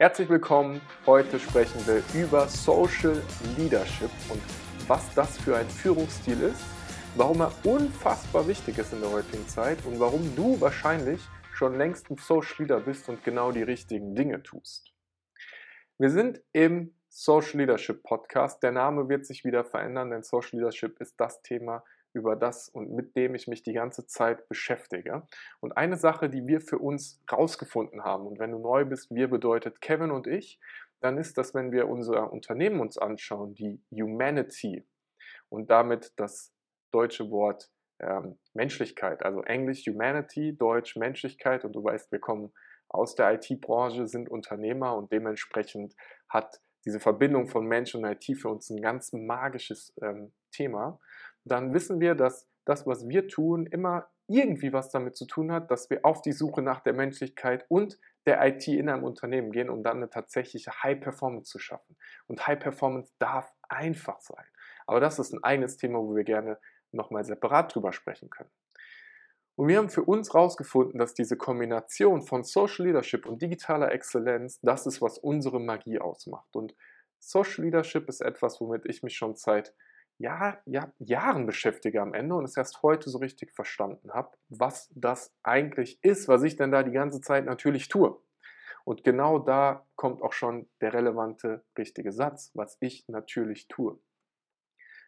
Herzlich willkommen. Heute sprechen wir über Social Leadership und was das für ein Führungsstil ist, warum er unfassbar wichtig ist in der heutigen Zeit und warum du wahrscheinlich schon längst ein Social Leader bist und genau die richtigen Dinge tust. Wir sind im Social Leadership Podcast. Der Name wird sich wieder verändern, denn Social Leadership ist das Thema, über das und mit dem ich mich die ganze Zeit beschäftige. Und eine Sache, die wir für uns rausgefunden haben, und wenn du neu bist, wir bedeutet Kevin und ich, dann ist das, wenn wir unser Unternehmen uns anschauen, die Humanity und damit das deutsche Wort ähm, Menschlichkeit, also Englisch Humanity, Deutsch Menschlichkeit und du weißt, wir kommen aus der IT-Branche, sind Unternehmer und dementsprechend hat diese Verbindung von Mensch und IT für uns ein ganz magisches ähm, Thema dann wissen wir, dass das, was wir tun, immer irgendwie was damit zu tun hat, dass wir auf die Suche nach der Menschlichkeit und der IT in einem Unternehmen gehen, um dann eine tatsächliche High Performance zu schaffen. Und High Performance darf einfach sein. Aber das ist ein eigenes Thema, wo wir gerne nochmal separat drüber sprechen können. Und wir haben für uns herausgefunden, dass diese Kombination von Social Leadership und digitaler Exzellenz, das ist, was unsere Magie ausmacht. Und Social Leadership ist etwas, womit ich mich schon seit ja, ja, Jahren beschäftige am Ende und es erst heute so richtig verstanden habe, was das eigentlich ist, was ich denn da die ganze Zeit natürlich tue. Und genau da kommt auch schon der relevante, richtige Satz, was ich natürlich tue.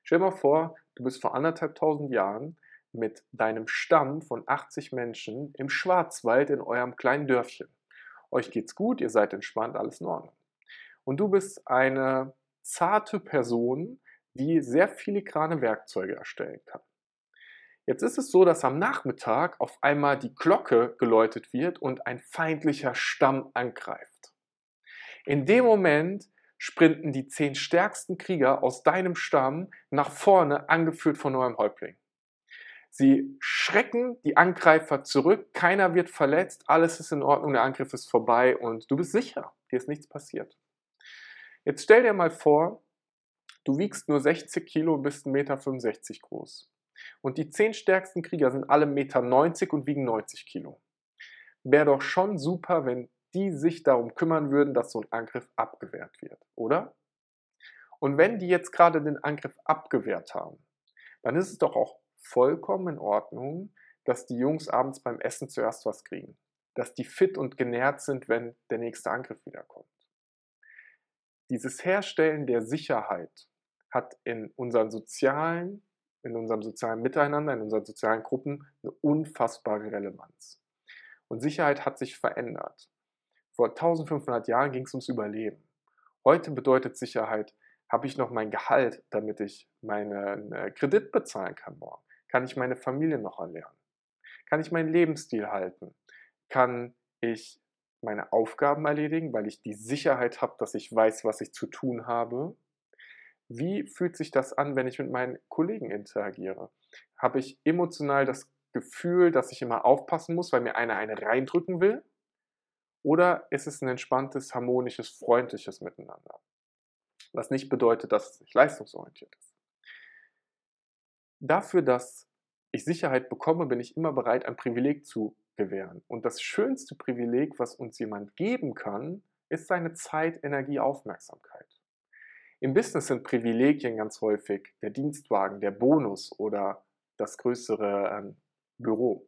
Stell dir mal vor, du bist vor anderthalb tausend Jahren mit deinem Stamm von 80 Menschen im Schwarzwald in eurem kleinen Dörfchen. Euch geht's gut, ihr seid entspannt, alles in Ordnung. Und du bist eine zarte Person, die sehr filigrane Werkzeuge erstellen kann. Jetzt ist es so, dass am Nachmittag auf einmal die Glocke geläutet wird und ein feindlicher Stamm angreift. In dem Moment sprinten die zehn stärksten Krieger aus deinem Stamm nach vorne, angeführt von eurem Häuptling. Sie schrecken die Angreifer zurück, keiner wird verletzt, alles ist in Ordnung, der Angriff ist vorbei und du bist sicher, dir ist nichts passiert. Jetzt stell dir mal vor, Du wiegst nur 60 Kilo und bist 1,65 Meter groß. Und die zehn stärksten Krieger sind alle 1,90 Meter und wiegen 90 Kilo. Wäre doch schon super, wenn die sich darum kümmern würden, dass so ein Angriff abgewehrt wird, oder? Und wenn die jetzt gerade den Angriff abgewehrt haben, dann ist es doch auch vollkommen in Ordnung, dass die Jungs abends beim Essen zuerst was kriegen. Dass die fit und genährt sind, wenn der nächste Angriff wiederkommt. Dieses Herstellen der Sicherheit hat in unseren sozialen, in unserem sozialen Miteinander, in unseren sozialen Gruppen eine unfassbare Relevanz. Und Sicherheit hat sich verändert. Vor 1500 Jahren ging es ums Überleben. Heute bedeutet Sicherheit, habe ich noch mein Gehalt, damit ich meinen äh, Kredit bezahlen kann morgen? Kann ich meine Familie noch erlernen? Kann ich meinen Lebensstil halten? Kann ich meine Aufgaben erledigen, weil ich die Sicherheit habe, dass ich weiß, was ich zu tun habe? Wie fühlt sich das an, wenn ich mit meinen Kollegen interagiere? Habe ich emotional das Gefühl, dass ich immer aufpassen muss, weil mir einer eine reindrücken will? Oder ist es ein entspanntes, harmonisches, freundliches Miteinander? Was nicht bedeutet, dass es nicht leistungsorientiert ist. Dafür, dass ich Sicherheit bekomme, bin ich immer bereit, ein Privileg zu gewähren. Und das schönste Privileg, was uns jemand geben kann, ist seine Zeit, Energie, Aufmerksamkeit. Im Business sind Privilegien ganz häufig der Dienstwagen, der Bonus oder das größere ähm, Büro.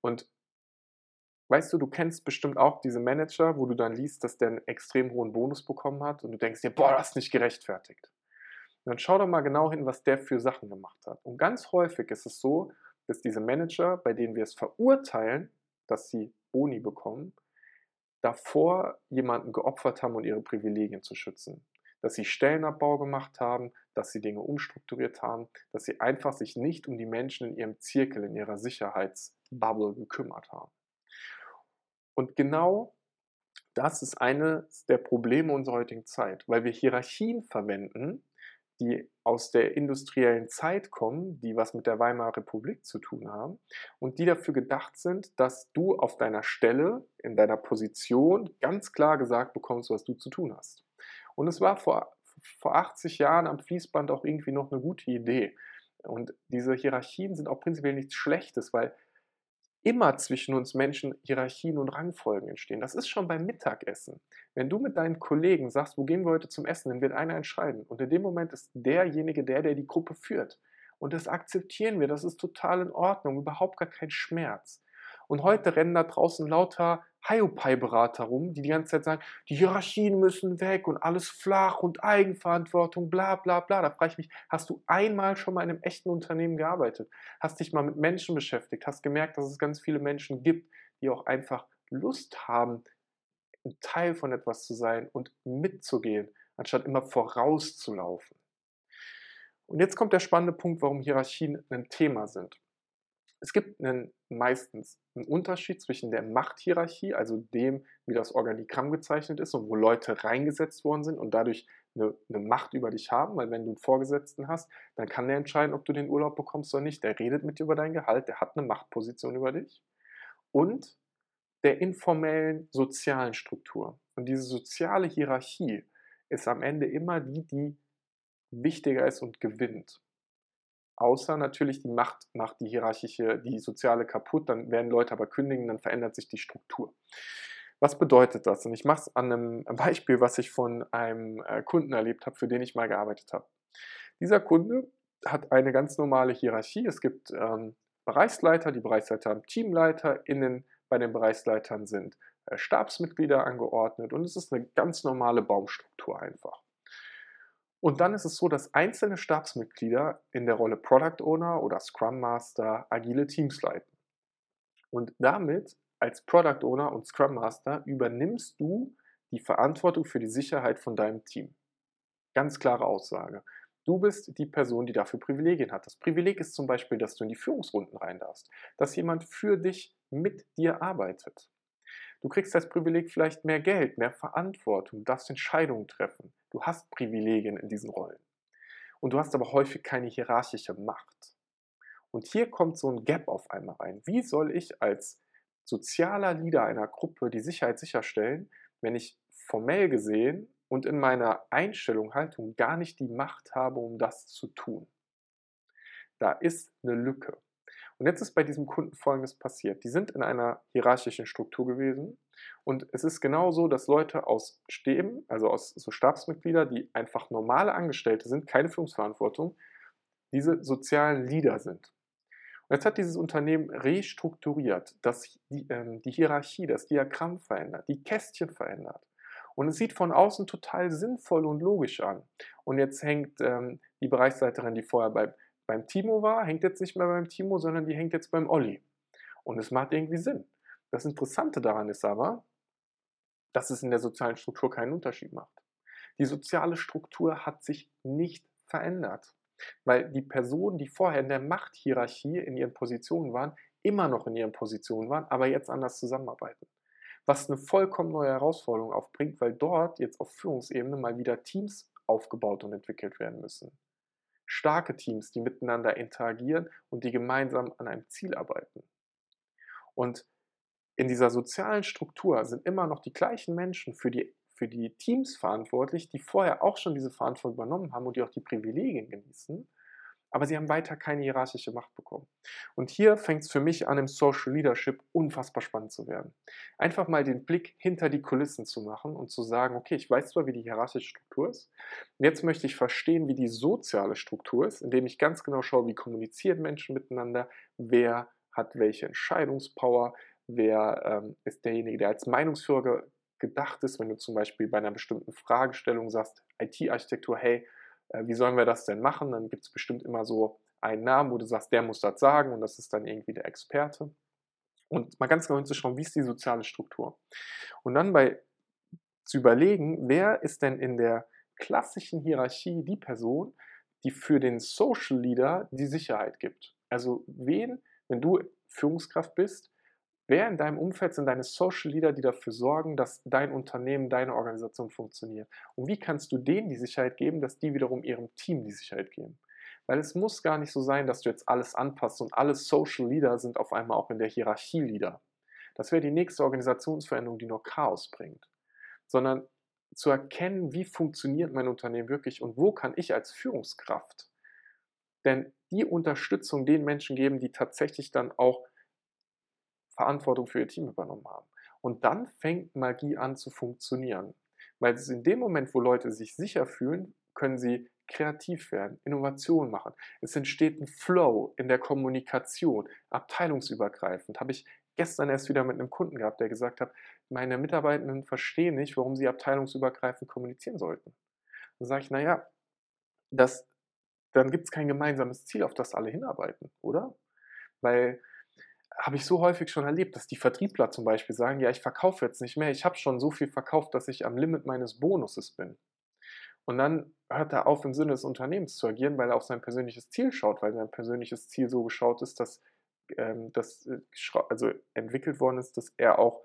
Und weißt du, du kennst bestimmt auch diese Manager, wo du dann liest, dass der einen extrem hohen Bonus bekommen hat und du denkst dir, boah, das ist nicht gerechtfertigt. Und dann schau doch mal genau hin, was der für Sachen gemacht hat. Und ganz häufig ist es so, dass diese Manager, bei denen wir es verurteilen, dass sie Boni bekommen, davor jemanden geopfert haben, um ihre Privilegien zu schützen dass sie Stellenabbau gemacht haben, dass sie Dinge umstrukturiert haben, dass sie einfach sich nicht um die Menschen in ihrem Zirkel, in ihrer Sicherheitsbubble gekümmert haben. Und genau das ist eines der Probleme unserer heutigen Zeit, weil wir Hierarchien verwenden, die aus der industriellen Zeit kommen, die was mit der Weimarer Republik zu tun haben und die dafür gedacht sind, dass du auf deiner Stelle, in deiner Position ganz klar gesagt bekommst, was du zu tun hast. Und es war vor, vor 80 Jahren am Fließband auch irgendwie noch eine gute Idee. Und diese Hierarchien sind auch prinzipiell nichts Schlechtes, weil immer zwischen uns Menschen Hierarchien und Rangfolgen entstehen. Das ist schon beim Mittagessen. Wenn du mit deinen Kollegen sagst, wo gehen wir heute zum Essen, dann wird einer entscheiden. Und in dem Moment ist derjenige der, der die Gruppe führt. Und das akzeptieren wir, das ist total in Ordnung, überhaupt gar kein Schmerz. Und heute rennen da draußen lauter Hiopai-Berater rum, die die ganze Zeit sagen, die Hierarchien müssen weg und alles flach und Eigenverantwortung, bla bla bla. Da frage ich mich, hast du einmal schon mal in einem echten Unternehmen gearbeitet? Hast dich mal mit Menschen beschäftigt? Hast gemerkt, dass es ganz viele Menschen gibt, die auch einfach Lust haben, ein Teil von etwas zu sein und mitzugehen, anstatt immer vorauszulaufen? Und jetzt kommt der spannende Punkt, warum Hierarchien ein Thema sind. Es gibt einen, meistens einen Unterschied zwischen der Machthierarchie, also dem, wie das Organigramm gezeichnet ist und wo Leute reingesetzt worden sind und dadurch eine, eine, Macht über dich haben, weil wenn du einen Vorgesetzten hast, dann kann der entscheiden, ob du den Urlaub bekommst oder nicht. Der redet mit dir über dein Gehalt, der hat eine Machtposition über dich. Und der informellen sozialen Struktur. Und diese soziale Hierarchie ist am Ende immer die, die wichtiger ist und gewinnt. Außer natürlich die Macht macht die hierarchische, die soziale kaputt, dann werden Leute aber kündigen, dann verändert sich die Struktur. Was bedeutet das? Und ich mache es an einem Beispiel, was ich von einem äh, Kunden erlebt habe, für den ich mal gearbeitet habe. Dieser Kunde hat eine ganz normale Hierarchie. Es gibt ähm, Bereichsleiter, die Bereichsleiter haben Teamleiter, innen bei den Bereichsleitern sind äh, Stabsmitglieder angeordnet und es ist eine ganz normale Baumstruktur einfach. Und dann ist es so, dass einzelne Stabsmitglieder in der Rolle Product Owner oder Scrum Master agile Teams leiten. Und damit als Product Owner und Scrum Master übernimmst du die Verantwortung für die Sicherheit von deinem Team. Ganz klare Aussage. Du bist die Person, die dafür Privilegien hat. Das Privileg ist zum Beispiel, dass du in die Führungsrunden rein darfst, dass jemand für dich mit dir arbeitet. Du kriegst das Privileg vielleicht mehr Geld, mehr Verantwortung, darfst Entscheidungen treffen. Du hast Privilegien in diesen Rollen. Und du hast aber häufig keine hierarchische Macht. Und hier kommt so ein Gap auf einmal rein. Wie soll ich als sozialer Leader einer Gruppe die Sicherheit sicherstellen, wenn ich formell gesehen und in meiner Einstellung, Haltung gar nicht die Macht habe, um das zu tun? Da ist eine Lücke. Und jetzt ist bei diesem Kunden Folgendes passiert. Die sind in einer hierarchischen Struktur gewesen und es ist genau so, dass Leute aus Stäben, also aus so Stabsmitglieder, die einfach normale Angestellte sind, keine Führungsverantwortung, diese sozialen Leader sind. Und jetzt hat dieses Unternehmen restrukturiert, dass die, ähm, die Hierarchie, das Diagramm verändert, die Kästchen verändert. Und es sieht von außen total sinnvoll und logisch an. Und jetzt hängt ähm, die Bereichsleiterin, die vorher bei beim Timo war, hängt jetzt nicht mehr beim Timo, sondern die hängt jetzt beim Olli. Und es macht irgendwie Sinn. Das Interessante daran ist aber, dass es in der sozialen Struktur keinen Unterschied macht. Die soziale Struktur hat sich nicht verändert, weil die Personen, die vorher in der Machthierarchie in ihren Positionen waren, immer noch in ihren Positionen waren, aber jetzt anders zusammenarbeiten. Was eine vollkommen neue Herausforderung aufbringt, weil dort jetzt auf Führungsebene mal wieder Teams aufgebaut und entwickelt werden müssen starke Teams, die miteinander interagieren und die gemeinsam an einem Ziel arbeiten. Und in dieser sozialen Struktur sind immer noch die gleichen Menschen für die, für die Teams verantwortlich, die vorher auch schon diese Verantwortung übernommen haben und die auch die Privilegien genießen aber sie haben weiter keine hierarchische Macht bekommen. Und hier fängt es für mich an, im Social Leadership unfassbar spannend zu werden. Einfach mal den Blick hinter die Kulissen zu machen und zu sagen, okay, ich weiß zwar, wie die hierarchische Struktur ist, jetzt möchte ich verstehen, wie die soziale Struktur ist, indem ich ganz genau schaue, wie kommunizieren Menschen miteinander, wer hat welche Entscheidungspower, wer ähm, ist derjenige, der als Meinungsführer gedacht ist, wenn du zum Beispiel bei einer bestimmten Fragestellung sagst, IT-Architektur, hey, äh, wie sollen wir das denn machen? Dann gibt es bestimmt immer so einen Namen, wo du sagst, der muss das sagen und das ist dann irgendwie der Experte. Und mal ganz genau hinzuschauen, wie ist die soziale Struktur? Und dann bei zu überlegen, wer ist denn in der klassischen Hierarchie die Person, die für den Social Leader die Sicherheit gibt. Also wen, wenn du Führungskraft bist, Wer in deinem Umfeld sind deine Social Leader, die dafür sorgen, dass dein Unternehmen, deine Organisation funktioniert? Und wie kannst du denen die Sicherheit geben, dass die wiederum ihrem Team die Sicherheit geben? Weil es muss gar nicht so sein, dass du jetzt alles anpasst und alle Social Leader sind auf einmal auch in der Hierarchie Leader. Das wäre die nächste Organisationsveränderung, die nur Chaos bringt. Sondern zu erkennen, wie funktioniert mein Unternehmen wirklich und wo kann ich als Führungskraft denn die Unterstützung den Menschen geben, die tatsächlich dann auch Verantwortung für ihr Team übernommen haben. Und dann fängt Magie an zu funktionieren. Weil es in dem Moment, wo Leute sich sicher fühlen, können sie kreativ werden, Innovation machen. Es entsteht ein Flow in der Kommunikation, abteilungsübergreifend. Habe ich gestern erst wieder mit einem Kunden gehabt, der gesagt hat, meine Mitarbeitenden verstehen nicht, warum sie abteilungsübergreifend kommunizieren sollten. Dann sage ich, naja, das, dann gibt es kein gemeinsames Ziel, auf das alle hinarbeiten, oder? Weil habe ich so häufig schon erlebt, dass die Vertriebler zum Beispiel sagen, ja, ich verkaufe jetzt nicht mehr, ich habe schon so viel verkauft, dass ich am Limit meines Bonuses bin. Und dann hört er auf, im Sinne des Unternehmens zu agieren, weil er auf sein persönliches Ziel schaut, weil sein persönliches Ziel so geschaut ist, dass ähm, das äh, also entwickelt worden ist, dass er auch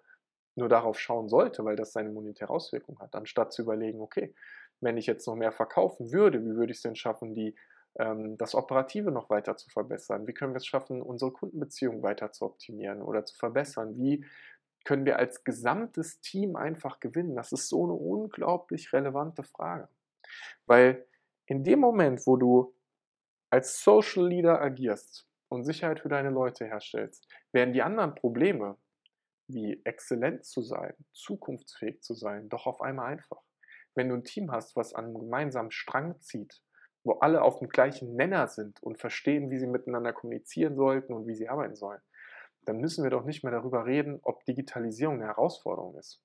nur darauf schauen sollte, weil das seine monetäre Auswirkung hat, anstatt zu überlegen, okay, wenn ich jetzt noch mehr verkaufen würde, wie würde ich es denn schaffen, die das Operative noch weiter zu verbessern? Wie können wir es schaffen, unsere Kundenbeziehungen weiter zu optimieren oder zu verbessern? Wie können wir als gesamtes Team einfach gewinnen? Das ist so eine unglaublich relevante Frage. Weil in dem Moment, wo du als Social Leader agierst und Sicherheit für deine Leute herstellst, werden die anderen Probleme, wie exzellent zu sein, zukunftsfähig zu sein, doch auf einmal einfach. Wenn du ein Team hast, was an einem gemeinsamen Strang zieht, wo alle auf dem gleichen Nenner sind und verstehen, wie sie miteinander kommunizieren sollten und wie sie arbeiten sollen, dann müssen wir doch nicht mehr darüber reden, ob Digitalisierung eine Herausforderung ist,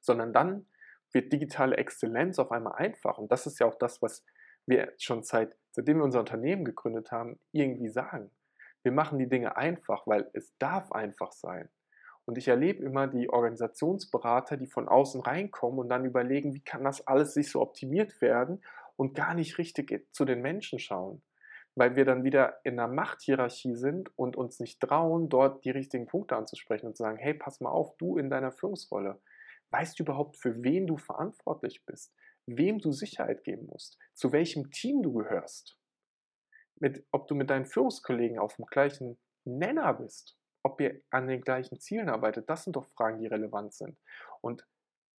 sondern dann wird digitale Exzellenz auf einmal einfach. Und das ist ja auch das, was wir schon seit, seitdem wir unser Unternehmen gegründet haben, irgendwie sagen. Wir machen die Dinge einfach, weil es darf einfach sein. Und ich erlebe immer die Organisationsberater, die von außen reinkommen und dann überlegen, wie kann das alles sich so optimiert werden und gar nicht richtig zu den Menschen schauen. Weil wir dann wieder in einer Machthierarchie sind und uns nicht trauen, dort die richtigen Punkte anzusprechen und zu sagen, hey, pass mal auf, du in deiner Führungsrolle, weißt du überhaupt, für wen du verantwortlich bist, wem du Sicherheit geben musst, zu welchem Team du gehörst, mit, ob du mit deinen Führungskollegen auf dem gleichen Nenner bist, ob ihr an den gleichen Zielen arbeitet, das sind doch Fragen, die relevant sind. Und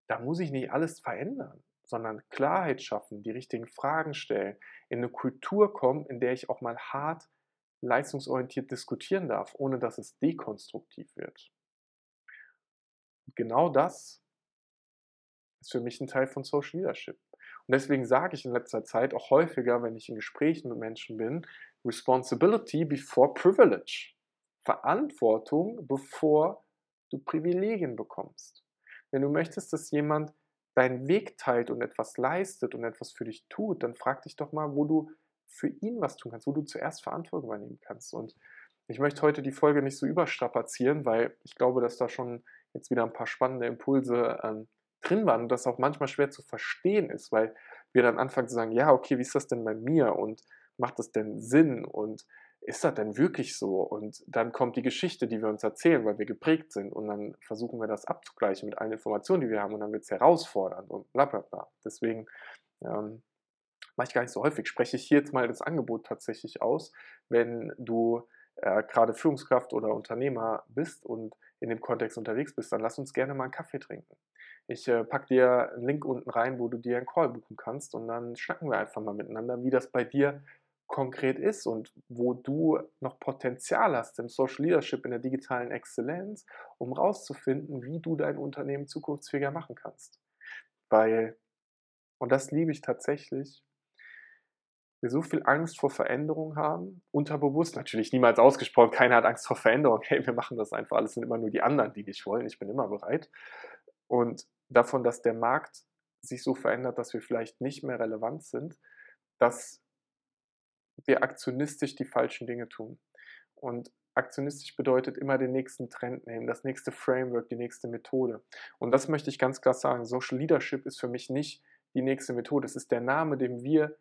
da muss ich nicht alles verändern sondern Klarheit schaffen, die richtigen Fragen stellen, in eine Kultur kommen, in der ich auch mal hart leistungsorientiert diskutieren darf, ohne dass es dekonstruktiv wird. Und genau das ist für mich ein Teil von Social Leadership. Und deswegen sage ich in letzter Zeit auch häufiger, wenn ich in Gesprächen mit Menschen bin, Responsibility before Privilege. Verantwortung, bevor du Privilegien bekommst. Wenn du möchtest, dass jemand deinen Weg teilt und etwas leistet und etwas für dich tut, dann frag dich doch mal, wo du für ihn was tun kannst, wo du zuerst Verantwortung übernehmen kannst. Und ich möchte heute die Folge nicht so überstrapazieren, weil ich glaube, dass da schon jetzt wieder ein paar spannende Impulse ähm, drin waren und das auch manchmal schwer zu verstehen ist, weil wir dann anfangen zu sagen, ja, okay, wie ist das denn bei mir und macht das denn Sinn und ist das denn wirklich so? Und dann kommt die Geschichte, die wir uns erzählen, weil wir geprägt sind. Und dann versuchen wir das abzugleichen mit allen Informationen, die wir haben. Und dann wird es herausfordernd und bla bla bla. Deswegen ähm, mache ich gar nicht so häufig. Spreche ich hier jetzt mal das Angebot tatsächlich aus, wenn du äh, gerade Führungskraft oder Unternehmer bist und in dem Kontext unterwegs bist, dann lass uns gerne mal einen Kaffee trinken. Ich äh, packe dir einen Link unten rein, wo du dir einen Call buchen kannst und dann schnacken wir einfach mal miteinander, wie das bei dir konkret ist und wo du noch Potenzial hast im Social Leadership, in der digitalen Exzellenz, um rauszufinden, wie du dein Unternehmen zukunftsfähiger machen kannst. Weil, und das liebe ich tatsächlich, wir so viel Angst vor Veränderung haben, unterbewusst, natürlich niemals ausgesprochen, keiner hat Angst vor Veränderung, hey, wir machen das einfach, alles sind immer nur die anderen, die nicht wollen, ich bin immer bereit. Und davon, dass der Markt sich so verändert, dass wir vielleicht nicht mehr relevant sind, dass wir aktionistisch die falschen Dinge tun. Und aktionistisch bedeutet immer den nächsten Trend nehmen, das nächste Framework, die nächste Methode. Und das möchte ich ganz klar sagen. Social Leadership ist für mich nicht die nächste Methode. Es ist der Name, den wir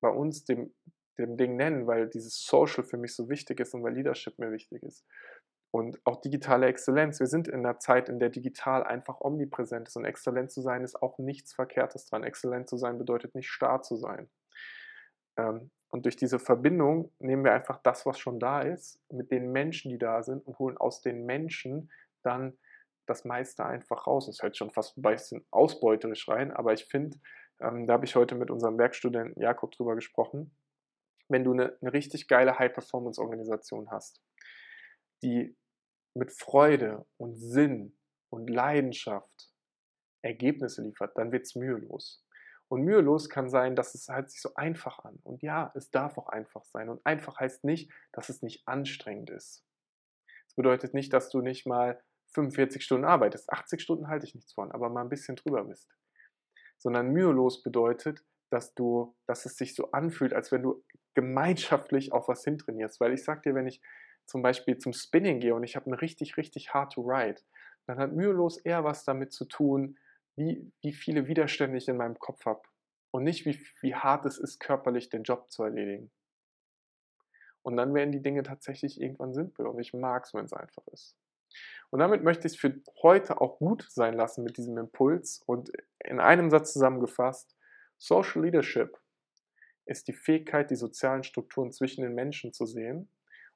bei uns dem, dem Ding nennen, weil dieses Social für mich so wichtig ist und weil Leadership mir wichtig ist. Und auch digitale Exzellenz. Wir sind in einer Zeit, in der digital einfach omnipräsent ist. Und exzellent zu sein ist auch nichts Verkehrtes dran. Exzellent zu sein bedeutet nicht starr zu sein. Ähm, und durch diese Verbindung nehmen wir einfach das, was schon da ist, mit den Menschen, die da sind und holen aus den Menschen dann das meiste einfach raus. Das hört schon fast ein bisschen ausbeuterisch rein, aber ich finde, ähm, da habe ich heute mit unserem Werkstudenten Jakob drüber gesprochen, wenn du eine, eine richtig geile High-Performance-Organisation hast, die mit Freude und Sinn und Leidenschaft Ergebnisse liefert, dann wird es mühelos. Und mühelos kann sein, dass es halt sich so einfach an. Und ja, es darf auch einfach sein. Und einfach heißt nicht, dass es nicht anstrengend ist. Das bedeutet nicht, dass du nicht mal 45 Stunden arbeitest. 80 Stunden halte ich nichts von, aber mal ein bisschen drüber bist. Sondern mühelos bedeutet, dass du, dass es sich so anfühlt, als wenn du gemeinschaftlich auf was hintrainierst. Weil ich sag dir, wenn ich zum Beispiel zum Spinning gehe und ich habe eine richtig, richtig hard to ride, dann hat mühelos eher was damit zu tun, wie, wie viele Widerstände ich in meinem Kopf habe und nicht wie, wie hart es ist, körperlich den Job zu erledigen. Und dann werden die Dinge tatsächlich irgendwann simpel und ich mag es, wenn es einfach ist. Und damit möchte ich es für heute auch gut sein lassen mit diesem Impuls und in einem Satz zusammengefasst, Social Leadership ist die Fähigkeit, die sozialen Strukturen zwischen den Menschen zu sehen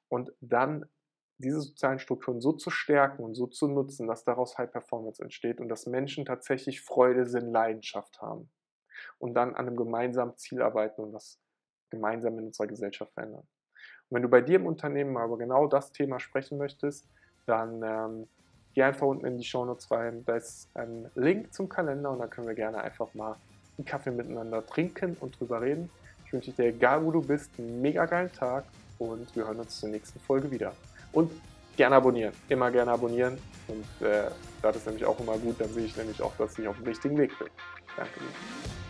und dann diese sozialen Strukturen so zu stärken und so zu nutzen, dass daraus High Performance entsteht und dass Menschen tatsächlich Freude, Sinn, Leidenschaft haben und dann an einem gemeinsamen Ziel arbeiten und das gemeinsam in unserer Gesellschaft verändern. Und wenn du bei dir im Unternehmen mal über genau das Thema sprechen möchtest, dann ähm, geh einfach unten in die Shownotes rein. Da ist ein Link zum Kalender und da können wir gerne einfach mal einen Kaffee miteinander trinken und drüber reden. Ich wünsche dir, egal wo du bist, einen mega geilen Tag und wir hören uns zur nächsten Folge wieder. Und gerne abonnieren. Immer gerne abonnieren. Und äh, das ist nämlich auch immer gut. Dann sehe ich nämlich auch, dass ich auf dem richtigen Weg bin. Danke dir.